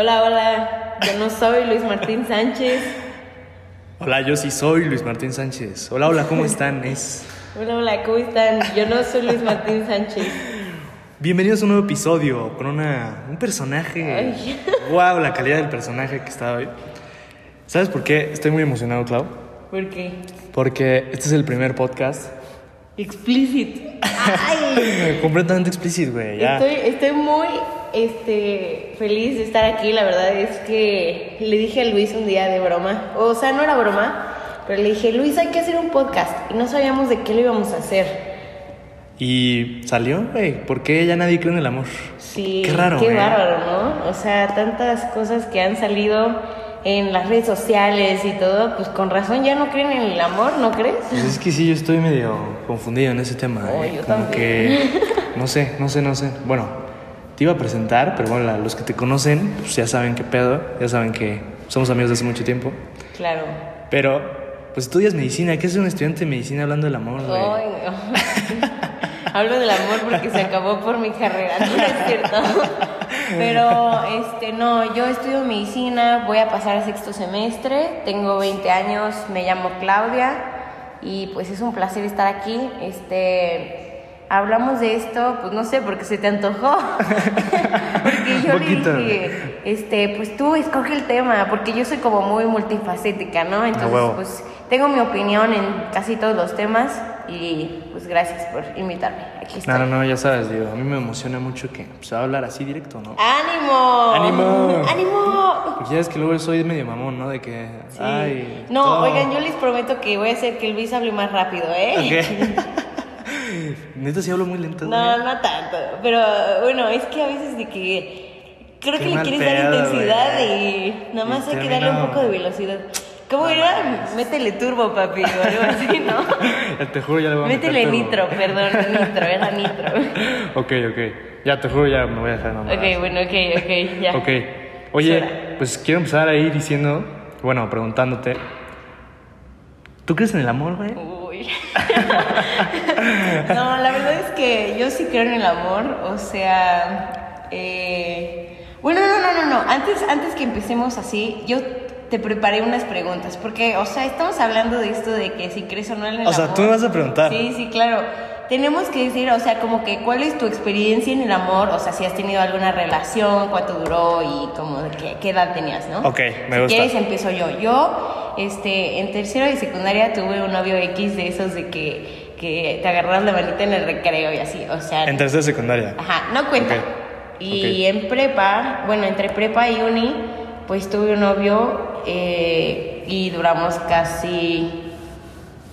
Hola, hola. Yo no soy Luis Martín Sánchez. Hola, yo sí soy Luis Martín Sánchez. Hola, hola, ¿cómo están? Es... Hola, hola, ¿cómo están? Yo no soy Luis Martín Sánchez. Bienvenidos a un nuevo episodio con una, un personaje. Ay. Wow, la calidad del personaje que está hoy. ¿Sabes por qué estoy muy emocionado, Clau? ¿Por qué? Porque este es el primer podcast Explicit. Ay. completamente explícito, güey. Estoy, estoy muy este, feliz de estar aquí. La verdad es que le dije a Luis un día de broma. O sea, no era broma, pero le dije, Luis, hay que hacer un podcast. Y no sabíamos de qué lo íbamos a hacer. Y salió, güey. ¿Por qué ya nadie cree en el amor? Sí, Qué raro, Qué ¿eh? bárbaro, ¿no? O sea, tantas cosas que han salido en las redes sociales y todo, pues con razón ya no creen en el amor, ¿no crees? Pues es que sí, yo estoy medio confundido en ese tema. Oh, ¿eh? yo Como también. que. No sé, no sé, no sé. Bueno, te iba a presentar, pero bueno, la- los que te conocen, pues ya saben qué pedo. Ya saben que somos amigos de hace mucho tiempo. Claro. Pero, pues estudias medicina. ¿Qué es un estudiante de medicina hablando del amor? Ay, no. Hablo del amor porque se acabó por mi carrera, no es cierto. Pero, este, no, yo estudio medicina, voy a pasar a sexto semestre, tengo 20 años, me llamo Claudia y pues es un placer estar aquí. Este, hablamos de esto, pues no sé, porque se te antojó. porque yo poquito. le dije, este, pues tú escoge el tema, porque yo soy como muy multifacética, ¿no? Entonces, huevo. pues tengo mi opinión en casi todos los temas y pues gracias por invitarme. Aquí estoy. No, no, no, ya sabes, digo, a mí me emociona mucho que se va a hablar así directo, ¿no? ¡Ánimo! ¡Ánimo! ¡Ánimo! Porque ya es que luego soy medio mamón, ¿no? De que, Sí. ay... no, todo- oigan, yo les prometo que voy a hacer que Luis hable más rápido, ¿eh? Ok. Neta, sí hablo muy lento, güey. No, no tanto. Pero bueno, es que a veces de que creo Qué que le quieres dar intensidad güey. y nada más Y hay que darle un poco de velocidad. ¿Cómo era? Métele turbo, papi, o algo así, ¿no? Te juro, ya le voy a meter Métele turbo. nitro, perdón, nitro, era nitro. Ok, ok. Ya te juro, ya me voy a dejar nombrar. Ok, bueno, ok, ok, ya. Ok. Oye, pues quiero empezar ahí diciendo, bueno, preguntándote. ¿Tú crees en el amor, güey? No, la verdad es que yo sí creo en el amor, o sea, eh, bueno, no, no, no, no, antes, antes que empecemos así, yo te preparé unas preguntas, porque, o sea, estamos hablando de esto de que si crees o no en el O sea, amor. tú me vas a preguntar. Sí, sí, claro. Tenemos que decir, o sea, como que cuál es tu experiencia en el amor, o sea, si has tenido alguna relación, cuánto duró y como de qué, qué edad tenías, ¿no? Ok, me si gusta. quieres empiezo yo. Yo, este, en tercero de secundaria tuve un novio X de esos de que, que te agarras la manita en el recreo y así, o sea... En tercera secundaria. Ajá, no cuenta. Y en prepa, bueno, entre prepa y uni, pues tuve un novio eh, y duramos casi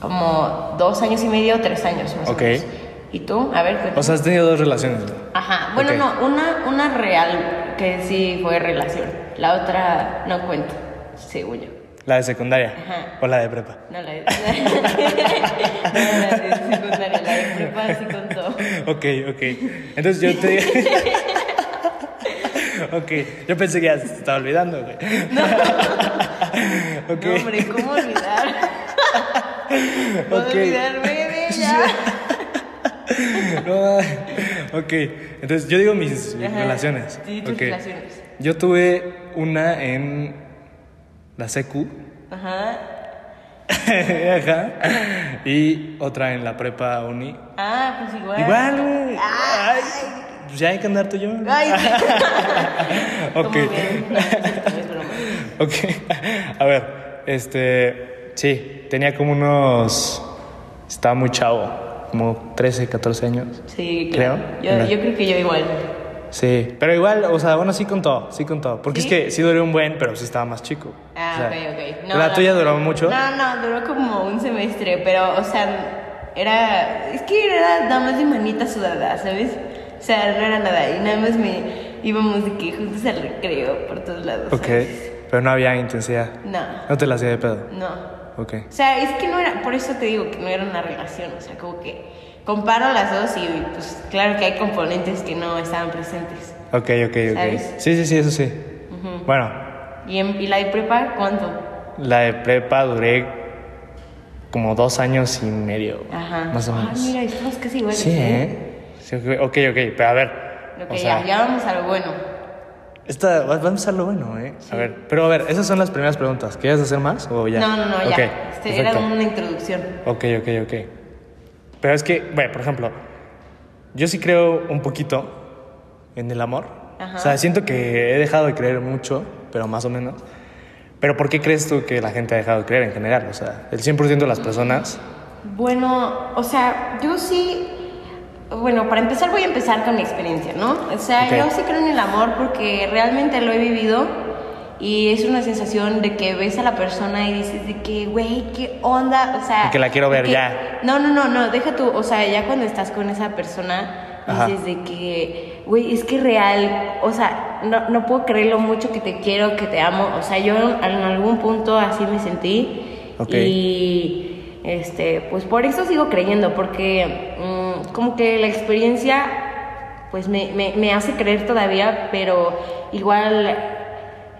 como dos años y medio, tres años más Ok. o menos. ¿Y tú? A ver, cuéntame. O sea, has tenido dos relaciones. ¿no? Ajá, bueno, no, una, una real que sí fue relación. La otra no cuenta, según yo. La de secundaria. Ajá. O la de prepa. No, la de, no, la de secundaria, la de prepa sí contó. Ok, ok. Entonces yo te Ok, yo pensé que ya se estaba olvidando, güey. Ok. No, hombre, ¿cómo olvidar? ¿Cómo Ok. olvidarme de ella? No, ok, entonces yo digo mis, relaciones. Sí, tus Ok. relaciones. Yo tuve una en la secu. Ajá. Ajá. Y otra en la prepa uni. Ah, pues igual. Igual, güey. Ay. Ay, pues ya hay que andar tú y yo. Ay. Ok. No. Ok. A ver, este. Sí, tenía como unos. Estaba muy chavo, como 13, 14 años. Sí, Creo. Yo, creo que yo igual. Sí, pero igual, o sea, bueno, sí contó, sí contó. Porque ¿Sí? es que sí duré un buen, pero sí estaba más chico. Ah, O sea, ok, ok. ¿La tuya duró mucho? No, no, duró como un semestre, pero, o sea, era. Es que era nada más de manita sudada, ¿sabes? O sea, no era nada. Y nada más me íbamos de que juntos al recreo por todos lados. Ok, ¿sabes? pero no había intensidad. No, No te la hacía de pedo. no. Ok. O sea, es que no era. Por eso te digo que no era una relación. O sea, como que comparo las dos y, pues, claro que hay componentes que no estaban presentes. Ok, ok, ok. ¿Sabes? Sí, sí, sí, eso sí. Bueno, ¿Y, en, ¿Y la de prepa cuánto? la de prepa duré como dos años y medio. Ajá. Más o menos. mira, estamos casi iguales. Sí, ¿eh? Sí, ok, ok, ok, pero a ver. Ok, o sea, ya, ya vamos a lo bueno. Esta va, va a empezar lo bueno, ¿eh? A ver, pero a ver, esas son las primeras preguntas. ¿Quieres hacer más o ya? No, no, no, Ok, ya. Este, era una introducción. Ok, ok, ok. Pero es que, bueno, por ejemplo, yo sí creo un poquito en el amor. Ajá. O sea, siento que he dejado de creer mucho, pero más o menos. Pero ¿por qué crees tú que la gente ha dejado de creer en general? O sea, el 100% de las personas. Bueno, o sea, yo sí. Bueno, para empezar voy a empezar con mi experiencia, ¿no? O sea, yo sí creo en el amor porque realmente lo he vivido y es una sensación de que ves a la persona y dices de que, güey, ¿qué onda? O sea... Que la quiero ver que- ya. No, no, no, no, deja tú, o sea, ya cuando estás con esa persona Ajá. dices de que, güey, es que real, o sea, no, no puedo creer lo mucho que te quiero, que te amo, o sea, yo en algún punto así me sentí Ok. y este, pues por eso sigo creyendo, porque como que la experiencia pues me, me, me hace creer todavía, pero igual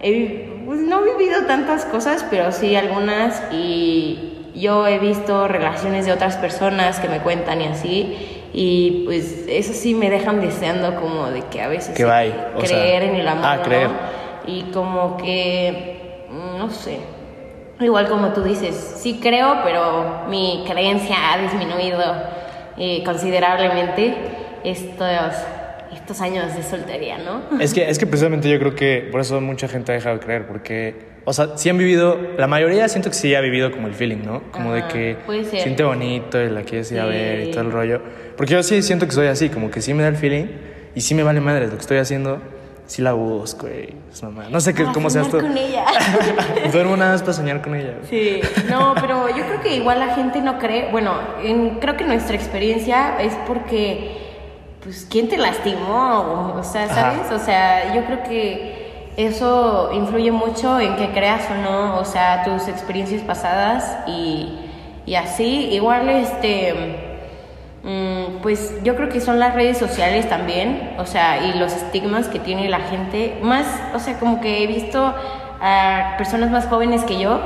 he pues, no he vivido tantas cosas, pero sí algunas y yo he visto relaciones de otras personas que me cuentan y así. Y pues eso sí me dejan deseando como de que a veces Que creer sea, en el amor. ah. Y como que, mm, no sé, igual como tú dices, sí creo, pero mi creencia ha disminuido eh, considerablemente estos, estos años de soltería, ¿no? Es que, es que precisamente yo creo que por eso mucha gente ha dejado de creer, porque, o sea, sí han vivido, la mayoría siento que sí ha vivido como el feeling, ¿no? Como de que siente bonito y la quieres ir a Sí. ver y todo el rollo. Porque yo sí siento que soy así, como que sí me da el feeling y sí me vale madre lo que estoy haciendo, sí la busco y es mamá. No sé qué, Para cómo seas tú. soñar con ella. Duermo nada más para soñar con ella. güey. Sí, no, pero yo creo que igual la gente no cree, bueno, en- creo que nuestra experiencia es porque, pues, ¿quién te lastimó? O sea, Ajá. ¿sabes? O sea, yo creo que eso influye mucho en que creas o no, o sea, tus experiencias pasadas y, y así, igual, este... Mm, Pues yo creo que son las redes sociales también, o sea, y los estigmas que tiene la gente. Más, o sea, como que he visto a personas más jóvenes que yo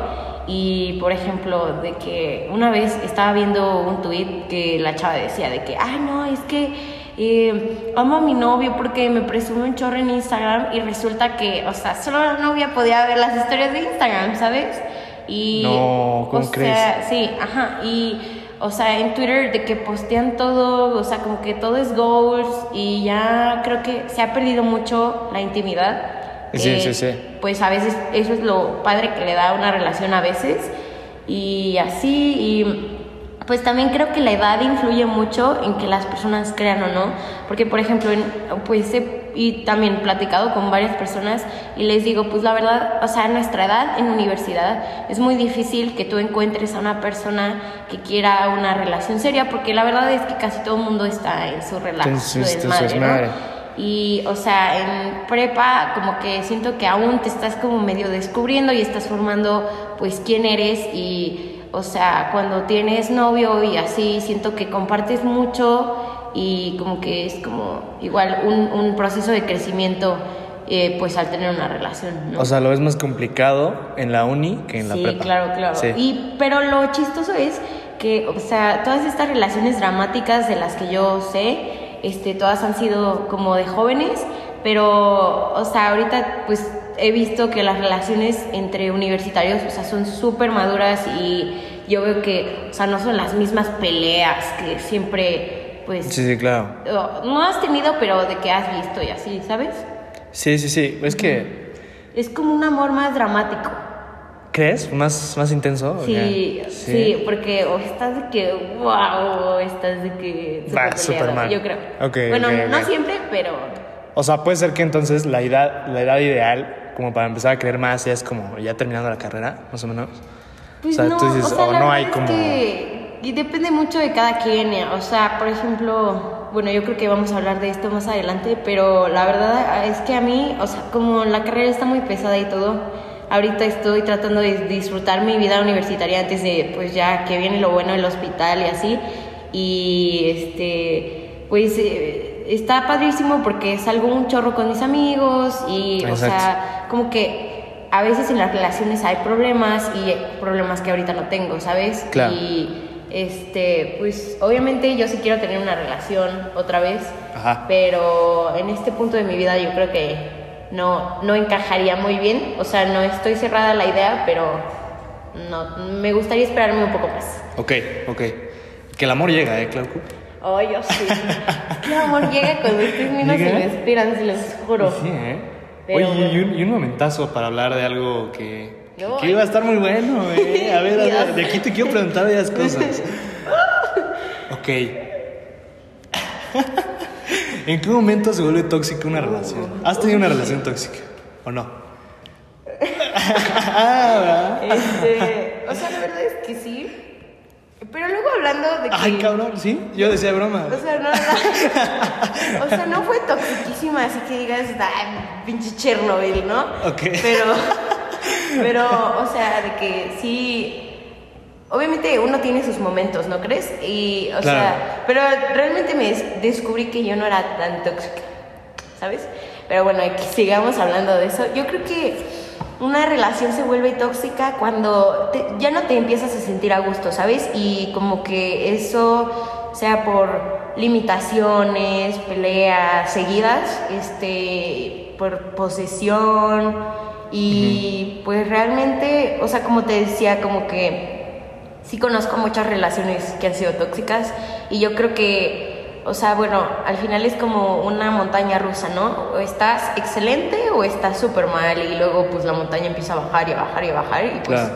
y, por ejemplo, de que una vez estaba viendo un tuit que la chava decía de que, ay, no, es que eh, amo a mi novio porque me presume un chorro en Instagram y resulta que, o sea, solo la novia podía ver las historias de Instagram, ¿sabes? Y, No, ¿cómo o crees? sea, sí, ajá, y o sea, en Twitter de que postean todo, o sea, como que todo es goals y ya creo que se ha perdido mucho la intimidad. Sí, sí, sí. Pues a veces eso es lo padre que le da a una relación a veces y así y pues también creo que la edad influye mucho en que las personas crean o no, porque por ejemplo, en, pues he y también platicado con varias personas y les digo, pues la verdad, o sea, a nuestra edad en universidad es muy difícil que tú encuentres a una persona que quiera una relación seria, porque la verdad es que casi todo el mundo está en su En relación. Y, o sea, en prepa como que siento que aún te estás como medio descubriendo y estás formando pues quién eres y, o sea, cuando tienes novio y así, siento que compartes mucho y como que es como igual un, un proceso de crecimiento eh, pues al tener una relación, ¿no? O sea, lo ves más complicado en la uni que en la sí, prepa. claro, claro. Sí. Y, pero lo chistoso es que, o sea, todas estas relaciones dramáticas de las que yo sé, este, todas han sido como de jóvenes, pero, o sea, ahorita pues he visto que las relaciones entre universitarios, o sea, son súper maduras y yo veo que, o sea, no son las mismas peleas que siempre, pues, Sí, sí, claro. no has tenido, pero de que has visto y así, ¿sabes? Sí, sí, sí. Es que, Es como un amor más dramático. ¿crees? ¿Más, más intenso? ¿o Sí, sí, porque o estás de que wow, o estás de que peleado, mal. yo creo. Ok, bueno, no siempre, pero O sea, puede ser que entonces la edad, la edad ideal, como para empezar a creer más, ya es como ya terminando la carrera, más o menos. pues o sea, no, tú dices, o sea, o la no hay como. que- y depende mucho de cada quien, eh, o sea, por ejemplo, bueno, yo creo que vamos a hablar de esto más adelante, pero la verdad es que a mí, o sea, como la carrera está muy pesada y todo, ahorita estoy tratando de disfrutar mi vida universitaria antes de, pues ya que viene lo bueno del hospital y así, y este, pues eh, está padrísimo porque salgo un chorro con mis amigos y, o sea, como que a veces en las relaciones hay problemas y problemas que ahorita no tengo, ¿sabes? Claro. Y este, pues obviamente yo sí quiero tener una relación otra vez, Ajá. pero en este punto de mi vida yo creo que no, no encajaría muy bien. O sea, no estoy cerrada a la idea, pero no, me gustaría esperarme un poco más. Ok, ok. Que el amor llega, ¿eh, Claudio? Ay, yo sí. el amor llega cuando ustedes mismos se me esperan, se los juro. Sí, ¿eh? Pero Oye, y un, y un momentazo para hablar de algo que, que, No, que iba a estar muy bueno, ¿eh? A ver, a ver, de aquí te quiero preguntar varias cosas. Ok. ¿En qué momento se vuelve tóxica una relación? ¿Has tenido una relación tóxica o no? Ah. Este, o sea, la verdad es que sí. Pero luego hablando de que. Ay, cabrón, ¿sí? Yo decía broma. O sea, no, no. O sea, no fue toxiquísima, así que digas, ay, pinche Chernobyl, ¿no? Ok. Pero, pero, o sea, de que sí. Obviamente uno tiene sus momentos, ¿no crees? Y, o Claro. sea, pero realmente me des- descubrí que yo no era tan tóxica, ¿sabes? Pero bueno, sigamos hablando de eso. Yo creo que una relación se vuelve tóxica cuando te- ya no te empiezas a sentir a gusto, ¿sabes? Y como que eso sea por limitaciones, peleas seguidas, este, por posesión y pues realmente, o sea, como te decía, como que sí conozco muchas relaciones que han sido tóxicas y yo creo que, o sea, bueno, al final es como una montaña rusa, ¿no? O estás excelente o estás súper mal y luego pues la montaña empieza a bajar y a bajar y a bajar y pues Claro.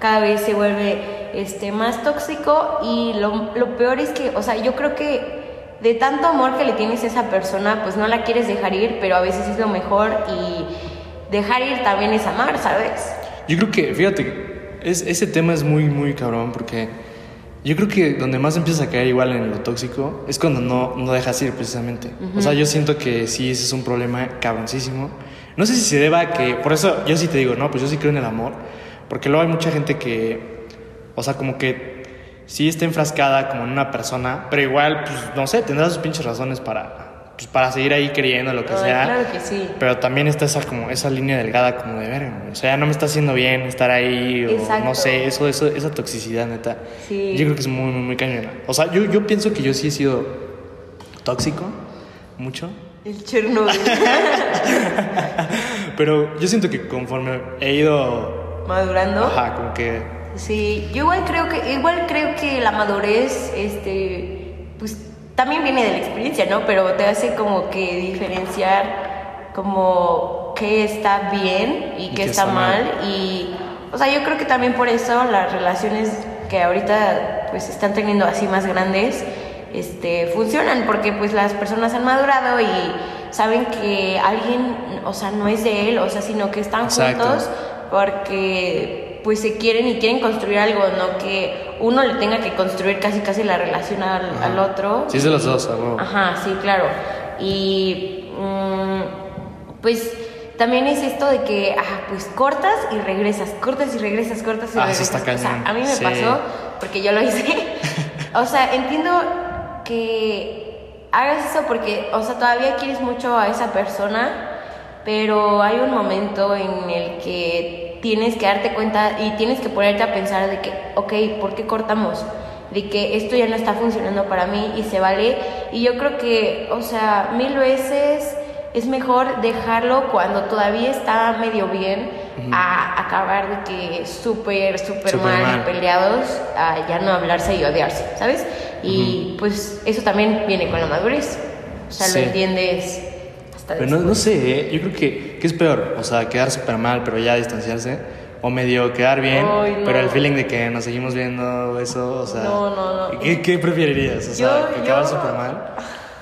cada vez se vuelve este, más tóxico y lo, lo peor es que, o sea, yo creo que de tanto amor que le tienes a esa persona, pues no la quieres dejar ir, pero a veces es lo mejor y dejar ir también es amar, ¿sabes? Yo creo que, fíjate, es, ese tema es muy, muy cabrón porque yo creo que donde más empiezas a caer igual en lo tóxico es cuando no, no dejas ir precisamente. O sea, yo siento que sí, ese es un problema cabroncísimo. No sé si se deba a que, por eso yo sí te digo, no, pues yo sí creo en el amor, porque luego hay mucha gente que, o sea, como que sí está enfrascada como en una persona, pero igual, pues no sé, tendrá sus pinches razones para, pues, para seguir ahí creyendo lo que Ay, sea. claro que sí. Pero también está esa como esa línea delgada como de ver, o sea, no me está haciendo bien estar ahí o Exacto. no sé, eso, eso esa toxicidad neta. Sí. Yo creo que es muy muy, muy cañona. O sea, yo, yo pienso que yo sí he sido tóxico mucho, El Chernobyl. pero yo siento que conforme he ido Madurando. ajá, como que Sí, yo igual creo que igual creo que la madurez este pues también viene de la experiencia, ¿no? Pero te hace como que diferenciar como qué está bien y qué está, mal y o sea, yo creo que también por eso las relaciones que ahorita pues están teniendo así más grandes este funcionan porque pues las personas han madurado y saben que alguien, o sea, no es de él, o sea, sino que están Exacto. juntos porque pues se quieren y quieren construir algo, no que uno le tenga que construir casi casi la relación al, Ajá. al otro. Sí, es de los dos, huevo. Ajá, sí, claro. Y mm, pues también es esto de que, ah, pues cortas y regresas, cortas y regresas, cortas y Ah, eso regresas. está O sea, a mí me Sí. pasó porque yo lo hice. o sea, entiendo que hagas eso porque, o sea, todavía quieres mucho a esa persona, pero hay un momento en el que tienes que darte cuenta y tienes que ponerte a pensar de que, ok, ¿por qué cortamos? De que esto ya no está funcionando para mí y se vale. Y yo creo que, o sea, mil veces es mejor dejarlo cuando todavía está medio bien a acabar de que súper, súper mal, mal. peleados, a ya no hablarse y odiarse, ¿sabes? Y pues eso también viene con la madurez. O sea, Sí. lo entiendes hasta Pero no, no sé, ¿eh? yo creo que ¿qué es peor? O sea, quedar súper mal, pero ya distanciarse. O medio quedar bien, Ay, no. pero el feeling de que nos seguimos viendo, eso, o sea. No, no, no. ¿Qué, qué preferirías? O sea, Yo- que acabar súper mal.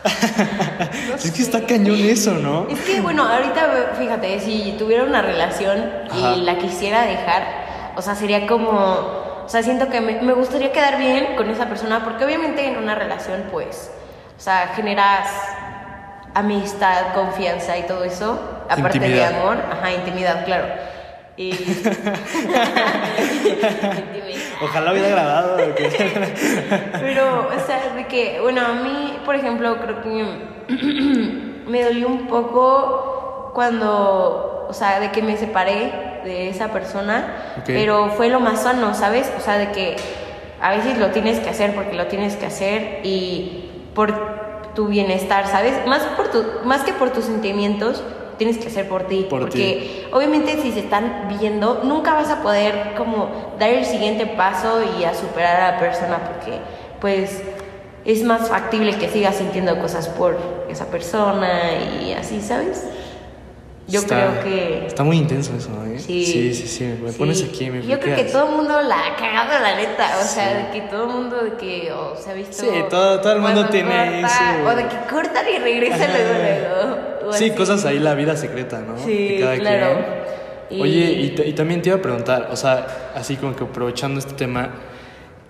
es que está cañón eso, ¿no? Es que, bueno, ahorita, fíjate, si tuviera una relación Ajá. y la quisiera dejar, o sea, sería como, o sea, siento que me, me gustaría quedar bien con esa persona, porque obviamente en una relación, pues, o sea, generas amistad, confianza y todo eso, aparte Intimidad. de amor, ajá, intimidad, claro. Y... Intimidad. Ojalá hubiera grabado. Pero, o sea, de que, bueno, a mí, por ejemplo, creo que me dolió un poco cuando, o sea, de que me separé de esa persona, pero fue lo más sano, ¿sabes? O sea, de que a veces lo tienes que hacer porque lo tienes que hacer y por tu bienestar, ¿sabes? Más, por tu, más que por tus sentimientos, tienes que hacer por ti. Por porque obviamente si se están viendo, nunca vas a poder como dar el siguiente paso y a superar a la persona porque pues es más factible que sigas sintiendo cosas por esa persona y así, ¿sabes? Yo Está- creo que... Está muy intenso eso, ¿eh? Sí. Sí, sí, sí. Me Sí. pones aquí, me Yo creo que todo el mundo la ha cagado, la neta. O sea, de que todo el mundo de que o se ha visto. Sí, todo- todo el mundo tiene corta, eso. O de que cortan y regresan luego, luego. Sí, así. cosas ahí, la vida secreta, ¿no? Sí, cada claro. quien. Y- Oye, y, y también te iba a preguntar, o sea, así como que aprovechando este tema,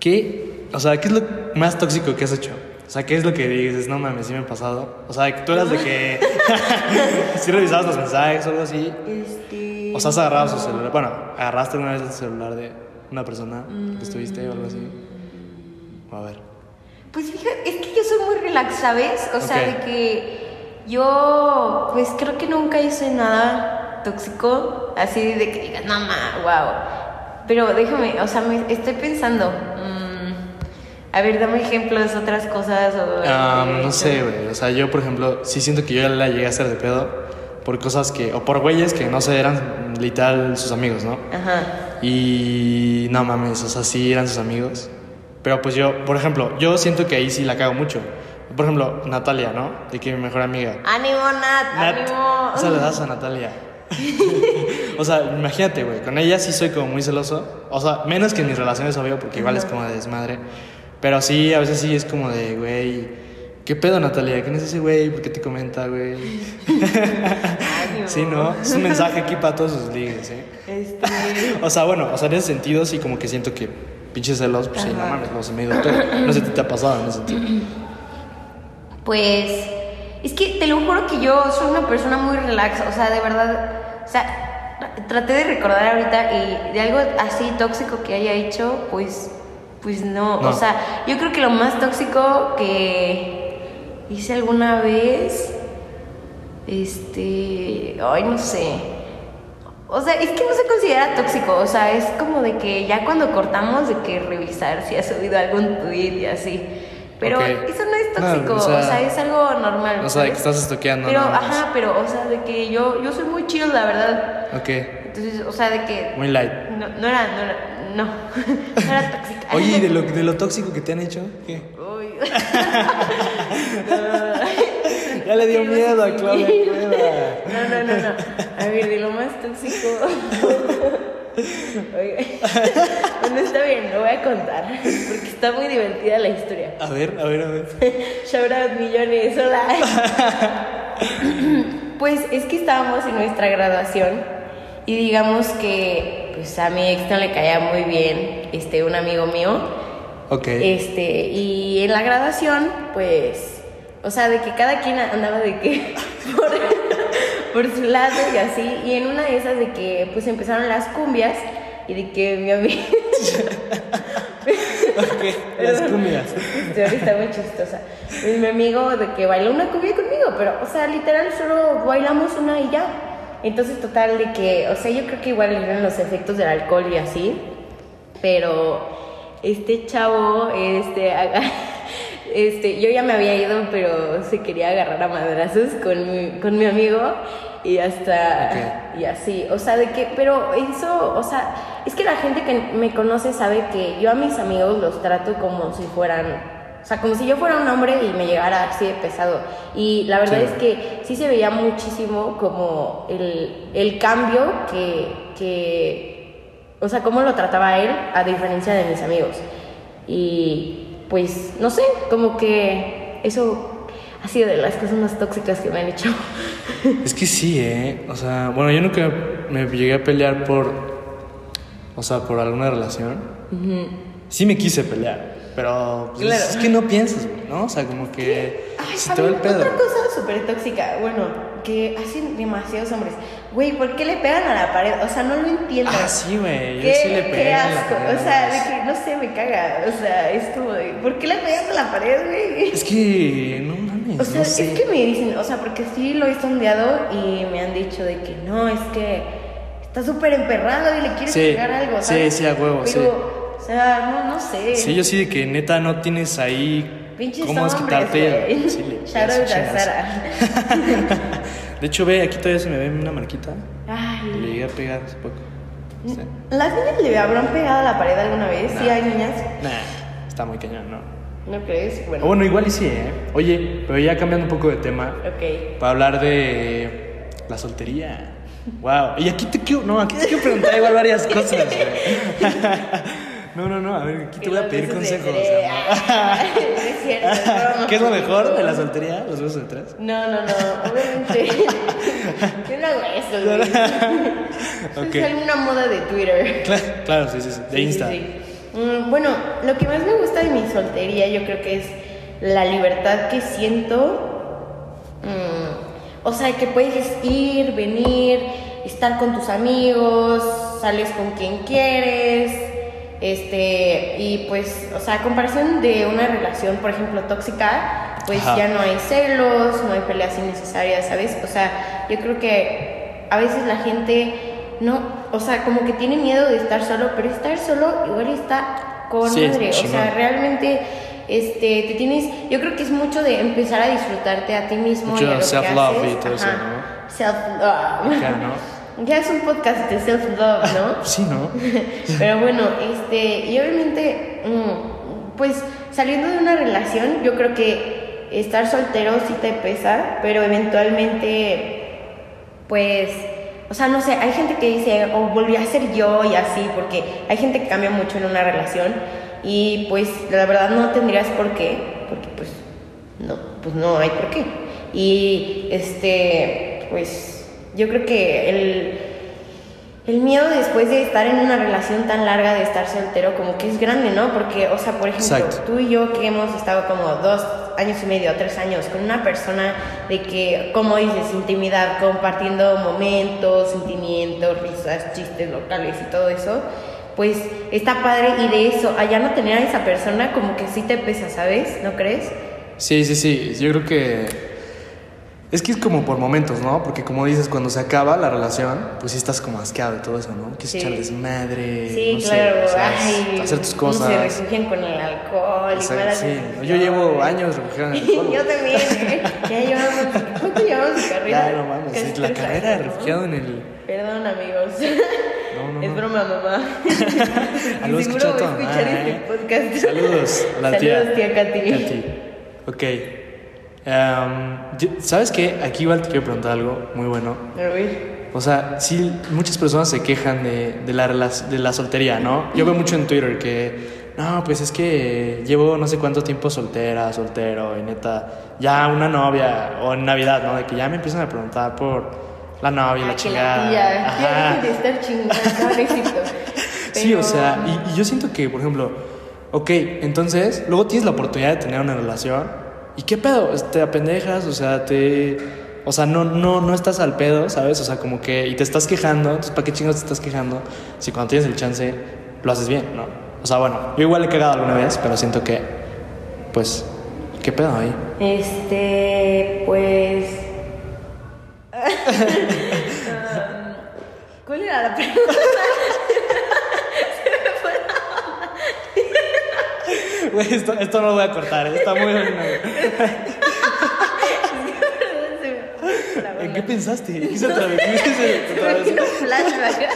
¿qué, o sea, qué es lo más tóxico que has hecho? O sea, ¿qué es lo que dices? No mames, sí me ha pasado. O sea, tú eras de que sí revisabas los mensajes o algo así. Este. O sea, has agarrado su celular. Bueno, agarraste alguna vez el celular de una persona que estuviste o algo así. A ver. Pues fíjate, es que yo soy muy relax, ¿sabes? O sea, de que yo, pues creo que nunca hice nada tóxico, así de que digas, no, ma, wow. Pero déjame, o sea, me estoy pensando. mm, a ver, dame ejemplos, otras cosas. O, eh, no sé, güey. O sea, yo, por ejemplo, sí siento que yo ya la llegué a hacer de pedo por cosas que, o por güeyes que no sé, eran literal sus amigos, ¿no? Ajá. Y no mames, o sea, sí eran sus amigos. Pero pues yo, por ejemplo, yo siento que ahí sí la cago mucho. Por ejemplo, Natalia, ¿no? De que mi mejor amiga. Ánimo, Nat, Nat, ánimo. o sea, le das a Natalia. o sea, imagínate, güey, con ella sí soy como muy celoso. O sea, menos que en mis relaciones, obvio, porque igual es como de desmadre. Pero sí, a veces sí es como de, güey, ¿qué pedo, Natalia? ¿Quién es ese güey? ¿Por qué te comenta, güey? Sí, ¿no? Es un mensaje aquí para todos sus ligues, ¿eh? Este. O sea, bueno, o sea, en ese sentido sí como que siento que pinches celos, pues sí, no Ajá. mames, los he medido todo. No sé si te ha pasado en ese sentido. Pues es que te lo juro que yo soy una persona muy relax, o sea, de verdad, o sea, tra- traté de recordar ahorita y de algo así tóxico que haya hecho, pues, pues no, No. o sea, yo creo que lo más tóxico que hice alguna vez, este, ay, no sé. O sea, es que no se considera tóxico, o sea, es como de que ya cuando cortamos de que revisar si ha subido algún tweet y así. Pero eso no es tóxico, o o, sea, sea, es algo normal. o sea, de que estás estoqueando Pero, ajá, pero, o sea, de que yo, yo soy muy chill, la verdad. Ok, Entonces, o sea, de que. muy light. No, no era, no era, no, no era tóxica. Oye, ¿y de lo, de lo tóxico que te han hecho? ¿Qué? Uy. Ya le dio miedo a. Claudia. No, no, no, no. A ver, de lo más tóxico. Oiga. Bueno, está bien, lo voy a contar. Porque está muy divertida la historia. A ver, a ver, a ver. Shout out millones, hola. Pues es que estábamos en nuestra graduación y digamos que pues a mi ex no le caía muy bien este un amigo mío. Ok. Este, y en la graduación, pues, o sea, de que cada quien andaba de que por, por su lado y así, y en una de esas de que pues empezaron las cumbias y de que mi amigo Ok, las cumbias. Ahora está muy chistosa. Pues mi amigo de que bailó una cumbia conmigo, pero, o sea, literal solo bailamos una y ya. Entonces, total, de que, o sea, yo creo que igual eran los efectos del alcohol y así, pero este chavo, este, este, yo ya me había ido, pero se quería agarrar a madrazos con mi, con mi amigo y hasta, y así, o sea, de que, pero eso, o sea, es que la gente que me conoce sabe que yo a mis amigos los trato como si fueran, o sea, como si yo fuera un hombre y me llegara así de pesado. Y la verdad Sí. es que sí se veía muchísimo como el, el cambio que, que, o sea, cómo lo trataba él a diferencia de mis amigos. Y pues, no sé, como que eso ha sido de las cosas más tóxicas que me han hecho. Es que sí, ¿eh? O sea, bueno, yo nunca me llegué a pelear por. O sea, por alguna relación. Sí me quise pelear, pero pues, Claro. es que no piensas, güey, ¿no? O sea, como que Ay, se te va el pedo. Otra cosa súper tóxica, bueno, que hacen demasiados hombres. Güey, ¿por qué le pegan a la pared? O sea, no lo entiendo. Ah, sí, güey. Yo ¿Qué, sí le pegué. qué a la asco. pared, O sea, de que no sé, me caga. O sea, es como de, ¿por qué le pegas a la pared, güey? Es que. No mames. O sea, no sé. es que me dicen, o sea, porque sí lo he sondeado y me han dicho de que no, es que está súper emperrado y le quieres Sí, pegar algo, sí, ¿sabes? sí, a huevo, Pero, sí. O sea, no, no sé. Sí, yo sí de que neta no tienes ahí. Pinches ¿Cómo desquitarte? güey. Sí, le- le. Sara. De hecho, ve, aquí todavía se me ve una marquita. Le Ay. llegué a pegar hace poco. Sí. ¿Las niñas le habrán pegado a la pared alguna vez? Sí, Nah. hay niñas. Nah, está muy cañón, ¿no? ¿No crees? Bueno. O bueno, igual y sí, ¿eh? Oye, pero ya cambiando un poco de tema, Ok. para hablar de la soltería. Wow. Y aquí te quiero, no, aquí te quiero preguntar igual varias cosas. No, no, no, a ver, aquí te voy a pedir consejos. amor. Ah, no es cierto. ¿Qué es lo mejor de la soltería? Los besos de tres. No, no, no, obviamente. Yo no hago eso, güey. Ok. Es alguna moda de Twitter. Claro, claro, sí, sí, sí. De Sí, Insta. sí, sí. Mm, bueno, lo que más me gusta de mi soltería yo creo que es la libertad que siento. Mm, o sea, que puedes ir, venir, estar con tus amigos, sales con quien quieres. Este, y pues, o sea, a comparación de una relación, por ejemplo, tóxica, pues Ajá. ya no hay celos, no hay peleas innecesarias, ¿sabes? O sea, yo creo que a veces la gente no, o sea, como que tiene miedo de estar solo, pero estar solo igual está con Sí, madre. O sea, realmente este te tienes, yo creo que es mucho de empezar a disfrutarte a ti mismo Mucho y a lo que self-love haces. y todo eso. ¿no? Self-love. Acá, ¿no? Ya es un podcast de self-love, ¿no? Sí, ¿no? Pero bueno, este, y obviamente, mm, pues saliendo de una relación, yo creo que estar soltero sí te pesa, pero eventualmente, pues, o sea, no sé, hay gente que dice, o volví a ser yo y así, porque hay gente que cambia mucho en una relación y pues la verdad no tendrías por qué, porque pues no, pues no hay por qué. Y este, pues yo creo que el, el miedo después de estar en una relación tan larga, de estar soltero, como que es grande, ¿no? Porque, o sea, por ejemplo, Exacto. tú y yo que hemos estado como dos años y medio, tres años con una persona de que, como dices, intimidad, compartiendo momentos, sentimientos, risas, chistes locales y todo eso, pues está padre y de eso, allá no tener a esa persona como que sí te pesa, ¿sabes? ¿No crees? Sí, sí, sí. Yo creo que. Es que es como por momentos, ¿no? Porque como dices, cuando se acaba la relación, pues sí estás como asqueado de todo eso, ¿no? Quieres Sí. echar desmadre. Sí, no sé, claro, o sea, ay, hacer tus cosas. Se refugian con el alcohol. O sea, las sí. decisiones. Yo llevo años refugiado en el alcohol. Yo también, ¿eh? Ya llevamos. ¿Cuánto llevamos de carrera? Ya, no mames. Es la carrera de refugiado en el. Perdón, amigos. No, no, es broma, mamá. Aló, Y seguro voy a escuchar este ¿eh? podcast. Saludos a la tía. Saludos, tía Katy. Katy. Ok. Yo- ¿Sabes qué? Aquí igual te quiero preguntar algo muy bueno. O sea, sí, muchas personas se quejan de, de la, de la soltería, ¿no? Yo veo mucho en Twitter que, no, pues es que llevo no sé cuánto tiempo soltera, soltero, y neta, ya una novia, o en Navidad, ¿no? De que ya me empiezan a preguntar por la novia, la Ah, chingada. la. Ajá. De estar chingando. Sí, o sea, y, y yo siento que, por ejemplo, ok, entonces, luego tienes la oportunidad de tener una relación, ¿y qué pedo? Te apendejas, o sea, te... O sea, no, no, no estás al pedo, ¿sabes? O sea, como que... Y te estás quejando, entonces, ¿para qué chingados te estás quejando? Si cuando tienes el chance, lo haces bien, ¿no? O sea, bueno, yo igual he cagado alguna vez, pero siento que... Pues, ¿qué pedo ahí? Este, pues. Um, ¿Cuál era la pregunta? Güey, esto, esto no lo voy a cortar, ¿eh? está muy bueno. ¿En qué pensaste? ¿Qué se atravesó? ¿Qué flashback.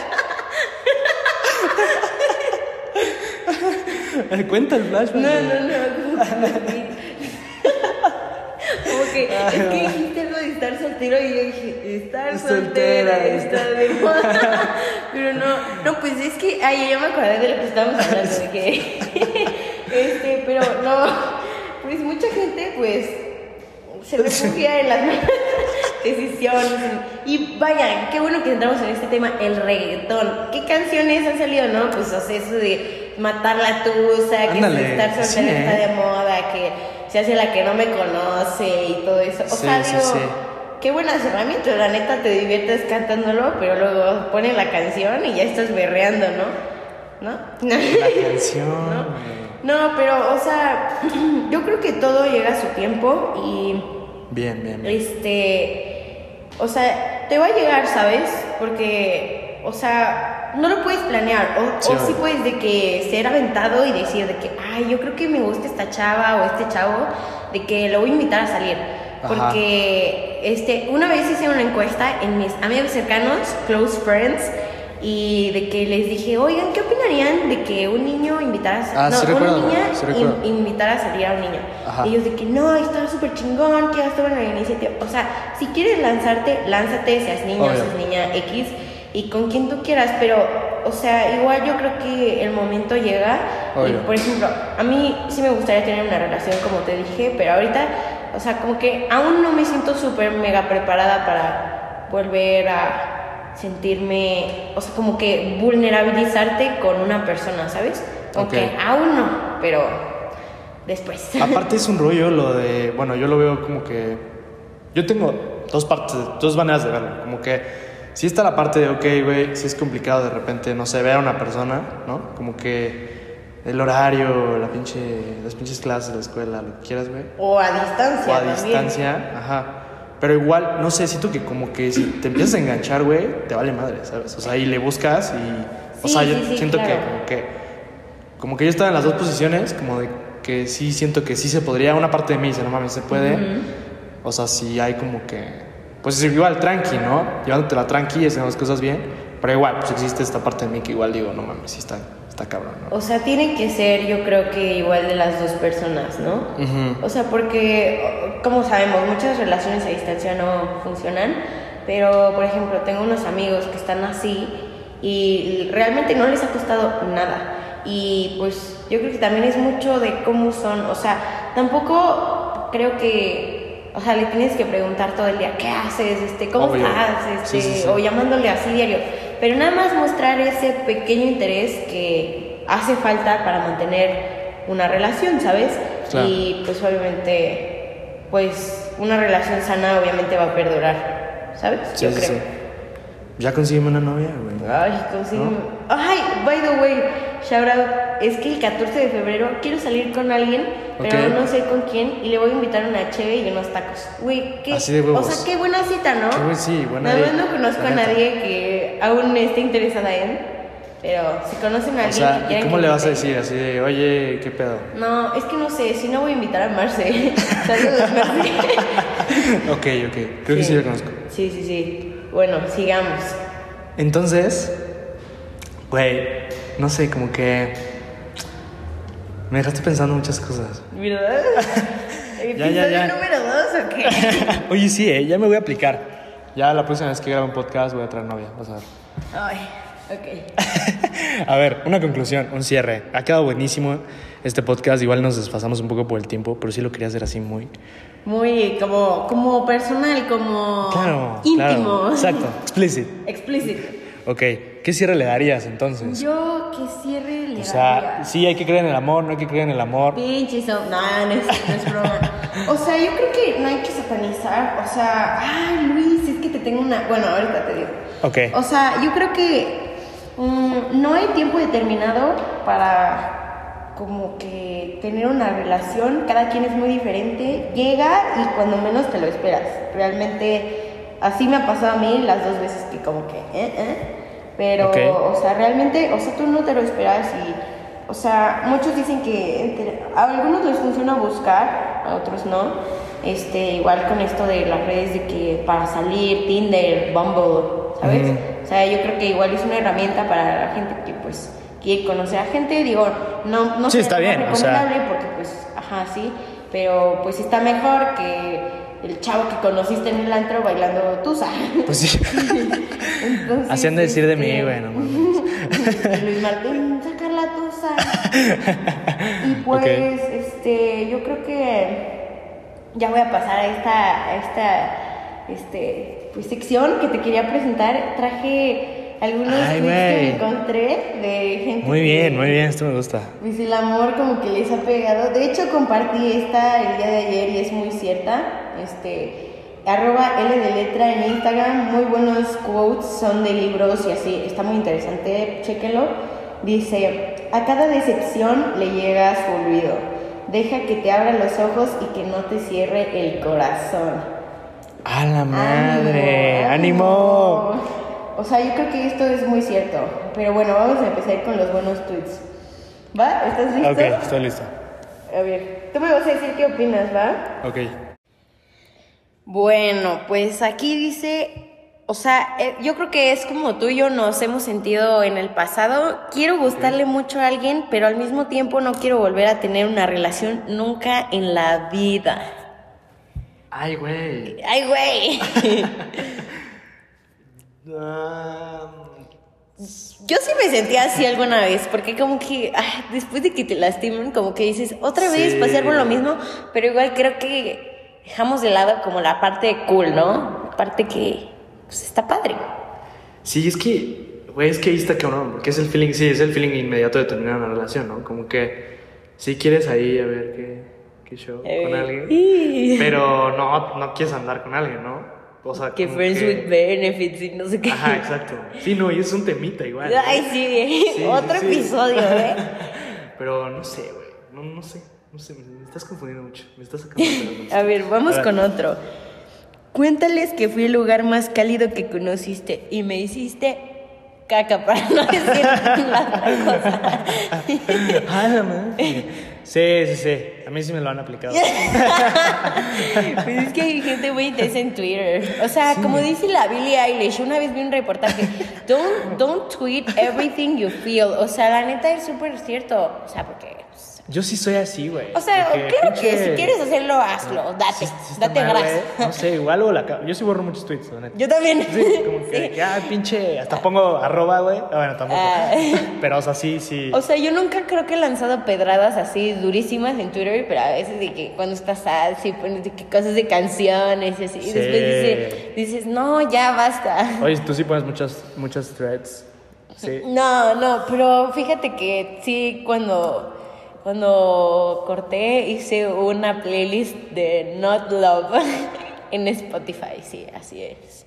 Cuenta el flashback. No, no, no. Como que, que es que dijiste algo de estar soltero y yo dije, estar Soltera, está de moda. Pero no, no, pues es que, ay, ya me acordé de lo que estábamos hablando, de que, este, pero no, pues mucha gente, pues, se refugia en las malas decisiones. Y vaya, qué bueno que entramos en este tema, el reggaetón. ¿Qué canciones han salido, no? Pues, o sea, eso de matar la tusa, que estar soltera sí, ¿eh? está de moda, que se hace la que no me conoce y todo eso. O Sí, sea, digo, sí. qué buenas herramientas, la neta te diviertes cantándolo, pero luego ponen la canción y ya estás berreando, ¿no? ¿No? La canción. ¿No? No, pero, o sea, yo creo que todo llega a su tiempo y Bien, bien, bien. este, o sea, te va a llegar, ¿sabes? Porque, o sea, no lo puedes planear. O Sí, o sí, obvio. puedes de que ser aventado y decir de que, ay, yo creo que me gusta esta chava o este chavo, de que lo voy a invitar a salir. Ajá. Porque este, una vez hice una encuesta en mis amigos cercanos, close friends, y de que les dije, oigan, ¿qué opinarían de que un niño invitara a, Ah, no, sí una recuerdo, niña sí in- invitara a salir a un niño? Ajá. Y ellos de que no, está súper chingón, que hasta la iniciativa. O sea, si quieres lanzarte, lánzate, seas niño, Obvio. seas niña X, y con quien tú quieras, pero, o sea, igual yo creo que el momento llega. Y, por ejemplo, a mí sí me gustaría tener una relación, como te dije, pero ahorita, o sea, como que aún no me siento súper mega preparada para volver a sentirme, o sea, como que vulnerabilizarte con una persona, ¿sabes? Como Ok. que aún no, pero después. Aparte es un rollo lo de, bueno, yo lo veo como que yo tengo dos partes, dos maneras de verlo, como que si está la parte de, ok, güey, si es complicado de repente, no sé, ver a una persona, ¿no? Como que el horario, la pinche, las pinches clases, la escuela, lo que quieras, güey. O a distancia O a también. distancia, ajá. Pero igual, no sé, siento que como que si te empiezas a enganchar, güey, te vale madre, ¿sabes? O sea, y le buscas y... O Sí, sea, yo sí, siento claro. que como que... Como que yo estaba en las dos posiciones, como de que sí siento que sí se podría, una parte de mí dice, no mames, se puede. Ujú. O sea, sí hay como que... Pues es igual tranqui, ¿no? Llevándote la tranqui, haciendo las cosas bien. Pero igual, pues existe esta parte de mí que igual digo, no mames, sí está, está cabrón, ¿no? O sea, tiene que ser, yo creo que igual de las dos personas, ¿no? Ujú. O sea, porque, como sabemos, muchas relaciones a distancia no funcionan, pero, por ejemplo, tengo unos amigos que están así y realmente no les ha costado nada. Y pues yo creo que también es mucho de cómo son, o sea, tampoco creo que, o sea, le tienes que preguntar todo el día, ¿qué haces? Este, ¿Cómo Obvio. estás? Este, Sí, sí, sí. O llamándole así diario. Pero nada más mostrar ese pequeño interés que hace falta para mantener una relación, ¿sabes? Claro. Y pues obviamente, pues una relación sana obviamente va a perdurar, ¿sabes? Sí, Yo sí, creo. sí. Ya consígueme una novia, güey. Ay, consígueme. Ay, by the way, shout out. Es que el 14 de febrero quiero salir con alguien, pero Ok. no sé con quién, y le voy a invitar una cheve y unos tacos. Güey, qué. Así de huevos. O sea, qué buena cita, ¿no? Qué buen- sí, buena Nada más no conozco a nadie que aún esté interesada en, pero si conocen a O alguien que sea, ¿y cómo que le vas a decir? Así de, oye, ¿qué pedo? No, es que no sé, si no voy a invitar a Marce. Saludos, Marce. ok, ok. Creo que sí la conozco. Sí, sí, sí. Bueno, sigamos. Entonces, güey, no sé, como que me dejaste pensando muchas cosas. ¿Verdad? Ya, ya, ya. ¿Episodio número dos o qué? Oye, sí, eh, ya me voy a aplicar. Ya la próxima vez que grabe un podcast voy a traer novia, vas a ver. Ay, ok. A ver, una conclusión, un cierre. Ha quedado buenísimo este podcast. Igual nos desfasamos un poco por el tiempo, pero sí lo quería hacer así muy. Muy como, como personal, como Claro, íntimo. claro. Exacto, explicit. Explicit. Ok, ¿qué cierre le darías entonces? Yo que cierre le O sea, daría- sí hay que creer en el amor, no hay que creer en el amor. Pinche. No, no es, no es broma. O sea, yo creo que no hay que satanizar. O sea, ay, Luis, es que te tengo una. Bueno, ahorita te digo. Ok. O sea, yo creo que mm, no hay tiempo determinado para como que tener una relación. Cada quien es muy diferente. Llega y cuando menos te lo esperas. Realmente, así me ha pasado a mí las dos veces que como que, eh, eh. Pero, o sea, realmente, o sea, tú no te lo esperas y, o sea, muchos dicen que entre- a algunos les funciona buscar, a otros no. Este, igual con esto de las redes de que para salir, Tinder, Bumble, ¿sabes? O sea, yo creo que igual es una herramienta para la gente que pues quiere conocer a gente, digo, no, no Sí, está bien, o sea- recomendable porque pues, ajá, sí, pero pues está mejor que el chavo que conociste en el antro bailando tusa. Pues sí. Entonces, de decir de mí, este, güey, no mames. Luis Martín, saca la tusa. Y pues, este, yo creo que ya voy a pasar a esta, a esta este, pues, sección que te quería presentar. Traje algunos Ay, tweets que encontré de gente. Muy bien, que, muy bien, esto me gusta. Pues el amor como que les ha pegado. De hecho, compartí esta el día de ayer y es muy cierta. Este, arroba L de letra en Instagram. Muy buenos quotes, son de libros y así. Está muy interesante, chéquenlo. Dice, a cada decepción le llega su olvido. Deja que te abra los ojos y que no te cierre el corazón. ¡A la madre! ¡Ánimo! O sea, yo creo que esto es muy cierto. Pero bueno, vamos a empezar con los buenos tweets. ¿Va? ¿Estás listo? Ok, estoy listo. A ver, tú me vas a decir qué opinas, ¿va? Ok. Bueno, pues aquí dice, o sea, eh, yo creo que es como tú y yo nos hemos sentido en el pasado. Quiero gustarle mucho a alguien, pero al mismo tiempo no quiero volver a tener una relación nunca en la vida. Ay, güey. Ay, güey. Yo sí me sentía así alguna vez, porque como que ay, después de que te lastiman, como que dices, otra vez Sí. pasar por lo mismo, pero igual creo que dejamos de lado como la parte cool, ¿no? La parte que pues, está padre. Sí, es que, güey, es que ahí está cabrón, porque es el feeling, sí, es el feeling inmediato de terminar una relación, ¿no? Como que si quieres ahí a ver qué, show con Eh, alguien, y- pero no, no quieres andar con alguien, ¿no? O sea, Que friends que- with benefits y no sé qué. Ajá, exacto. Sí, no, y es un temita igual. ¿no? Ay, sí, Sí, otro sí, sí. episodio, ¿eh? Pero no sé, güey, no, no sé, no sé, me, estás confundiendo mucho, me estás sacando A ver, vamos A ver. con otro. Cuéntales que fui el lugar más cálido que conociste y me hiciste caca para no decir otra cosa. Sí, sí, sí. A mí sí me lo han aplicado. Pues es que hay gente muy intensa en Twitter. O sea, como dice la Billie Eilish, una vez vi un reportaje, don't, don't tweet everything you feel. O sea, la neta es súper cierto. O sea, porque... Yo sí soy así, güey. O sea, creo que si quieres hacerlo, hazlo. Date, Sí, sí está date mal, grasa. No sé, igual o la Yo sí borro muchos tweets, la neta. Yo también. Sí, como que, Sí. que, ah, pinche, hasta pongo arroba, güey. Ah, bueno, tampoco. Ah. Pero, o sea, sí, sí. O sea, yo nunca creo que he lanzado pedradas así durísimas en Twitter, pero a veces de que cuando estás sad, sí pones de que cosas de canciones y así. Y después dice- dices, no, ya basta. Oye, tú sí pones muchas, muchas threads. Sí. No, no, pero fíjate que sí, cuando, cuando corté hice una playlist de Not Love en Spotify, sí, así es.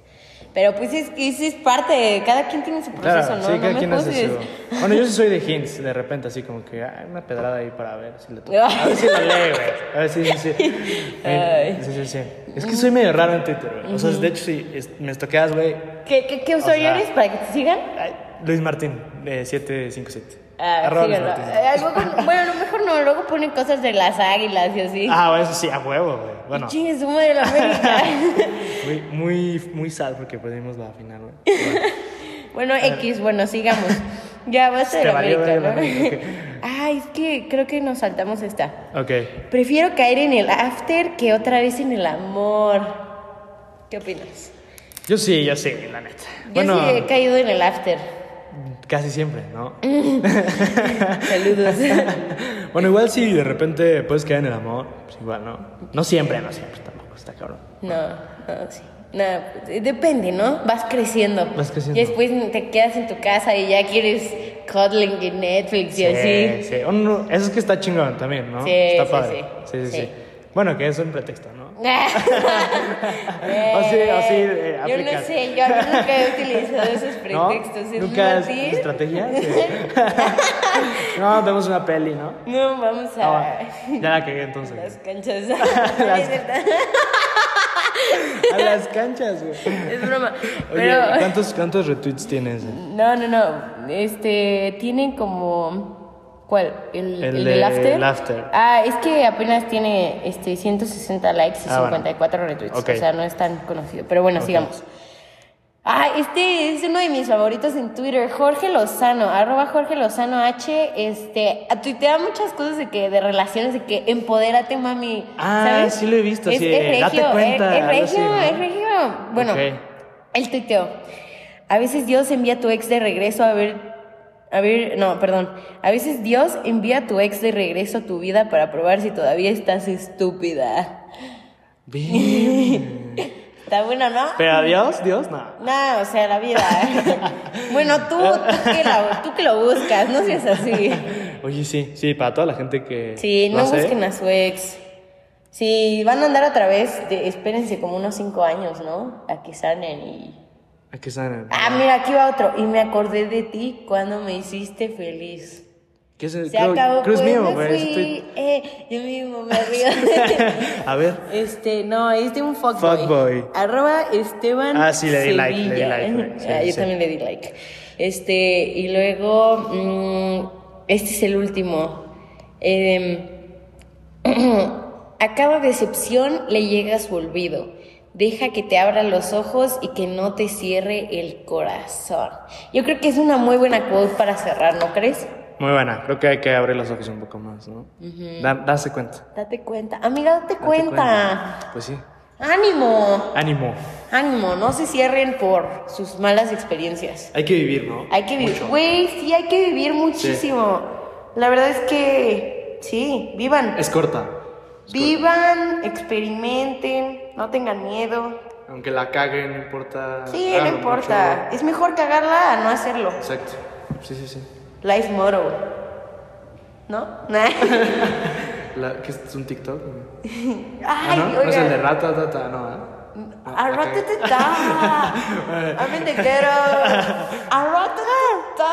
Pero pues es que sí es parte de, cada quien tiene su proceso, Claro, ¿no? sí, no cada me quien hace su... Bueno, yo sí soy de hints, de repente, así como que, ah, una pedrada ahí para ver si le toca. A ver si la lee, güey. A ver si, sí, sí. Ay. Sí, sí, sí. Es que soy medio raro en Twitter, güey. O sea, de hecho, si es- me estoqueas, güey. ¿Qué, qué, qué usuario sea, eres para que te sigan? Ay, Luis Martín, de 757. Ah. Martín. Eh, bueno, a lo mejor no, luego ponen cosas de las águilas y así. Ah, bueno, eso sí, a huevo, güey. Bueno, Chingue su madre la América. muy, muy, muy sad porque perdimos la final, güey. Bueno, bueno, X, bueno, sigamos. Ya basta de la América, ¿no? América, es que creo que nos saltamos esta. Ok. Prefiero caer en el after que otra vez en el amor. ¿Qué opinas? Yo sí, yo sí, la neta. Yo Bueno, sí he caído en el after. Casi siempre, ¿no? Saludos. Bueno, igual si de repente puedes caer en el amor, pues igual, ¿no? No siempre, no siempre, tampoco, está cabrón. No, no, sí. No, pues, depende, ¿no? Vas creciendo. Vas creciendo. Y después te quedas en tu casa y ya quieres cuddling en Netflix y así. sí. Oh, no, eso es que está chingón también, ¿no? Sí, está sí, padre. sí. Sí, sí, sí. Bueno, que es un pretexto, ¿no? o sí, o sí, eh, Yo no sé, yo nunca he utilizado esos ¿No? pretextos. ¿Es ¿Nunca es estrategia? No, vemos una peli, ¿no? No, vamos Ah, a bueno, ya la cagué entonces. las canchas. Las-. A las canchas, güey. Es broma. Oye, Pero. ¿cuántos, ¿cuántos retweets tienes? No, no, no. Este, tienen como. ¿Cuál? ¿El, El el de- after? el after. Ah, es que apenas tiene este, 160 likes y Ah, bueno. 54 retweets. Ok. O sea, no es tan conocido. Pero bueno, sigamos. Ah, este es uno de mis favoritos en Twitter, Jorge Lozano, arroba Jorge Lozano H, este, tuitea muchas cosas de que, de relaciones, de que empodérate, mami. Ah, ¿sabes? sí lo he visto, es, sí, es date regio, cuenta, Es, es algo así, regio, ¿no? es regio. Bueno, Ok. el tuiteo. A veces Dios envía a tu ex de regreso a ver, a ver, no, perdón. A veces Dios envía a tu ex de regreso a tu vida para probar si todavía estás estúpida. Bien. Está bueno, ¿no? Pero adiós, Dios, no. No, o sea, la vida. bueno, tú, tú, que la- tú que lo buscas, no seas así. Oye, sí, sí, para toda la gente que. Sí, lo no hace, busquen a su ex. Si van a andar otra vez, de- espérense como unos cinco años, ¿no? A que sanen y... Que sanar. Ah, mira, aquí va otro. Y me acordé de ti cuando me hiciste feliz. ¿Qué es el Se creo- acabó, creo es pues mío, me fui. estoy- Eh, yo mismo me río. A ver. Este, no, es de un fuckboy. Fuckboy. Arroba Esteban Ah, sí, le di like, le di like. Sí, Ah, yo sí. también le di like. Este, y luego, mm, este es el último. Em, a cada decepción le llega su olvido. Deja que te abra los ojos y que no te cierre el corazón. Yo creo que es una muy buena quote para cerrar, ¿no crees? Muy buena, creo que hay que abrir los ojos un poco más, ¿no? Da- darse cuenta. Date cuenta. Amiga, date, Date cuenta. Pues sí. Ánimo. Ánimo. Ánimo, no se cierren por sus malas experiencias. Hay que vivir, ¿no? Hay que vivir. Güey, sí, hay que vivir muchísimo. La verdad es que sí, vivan. Es corta. Vivan, experimenten, no tengan miedo. Aunque la caguen, no importa. Sí, no háganlo importa. Es mejor cagarla a no hacerlo. Exacto. Sí, sí, sí. Life motto. ¿No? Nah. La, ¿Qué es un TikTok? Ay, ah, ¿no? ¿No es el de oiga. rata, tata, no, ¿eh? A ratatata. I'm in the ghetto. A ratatata.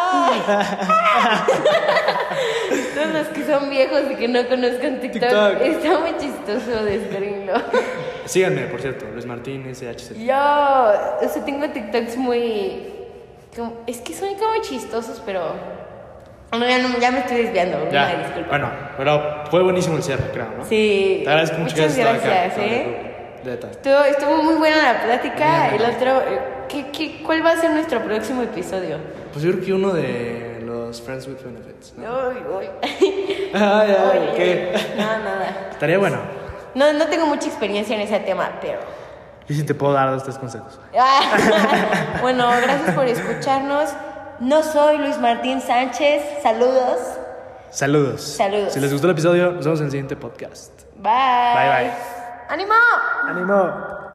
Todos los que son viejos y que no conozcan TikTok, TikTok. está muy chistoso descubrirlo. Síganme, por cierto. Luis Martínez, SHC. Yo, o sea, tengo TikToks muy. como- es que son como chistosos, pero. No, ya, no, ya me estoy desviando. Una Ya. disculpa. Bueno, pero fue buenísimo el cierre, creo, ¿no? Sí. Te agradezco mucho Muchas gracias, Vale, ¿eh? Estuvo, estuvo muy buena la plática. Bien. El otro. eh, ¿qué, qué, cuál va a ser nuestro próximo episodio? Pues yo creo que uno de los Friends with Benefits. ¿no? Uy, uy. Ay, ay, Uy, ¿qué? uy. No, nada. Estaría bueno. No, no tengo mucha experiencia en ese tema, pero. Y si te puedo dar dos, tres consejos. Ah, bueno, gracias por escucharnos. No soy Luis Martín Sánchez. Saludos. Saludos. Saludos. Si les gustó el episodio, nos vemos en el siguiente podcast. Bye. Bye, bye. ¡Ánimo! ¡Ánimo!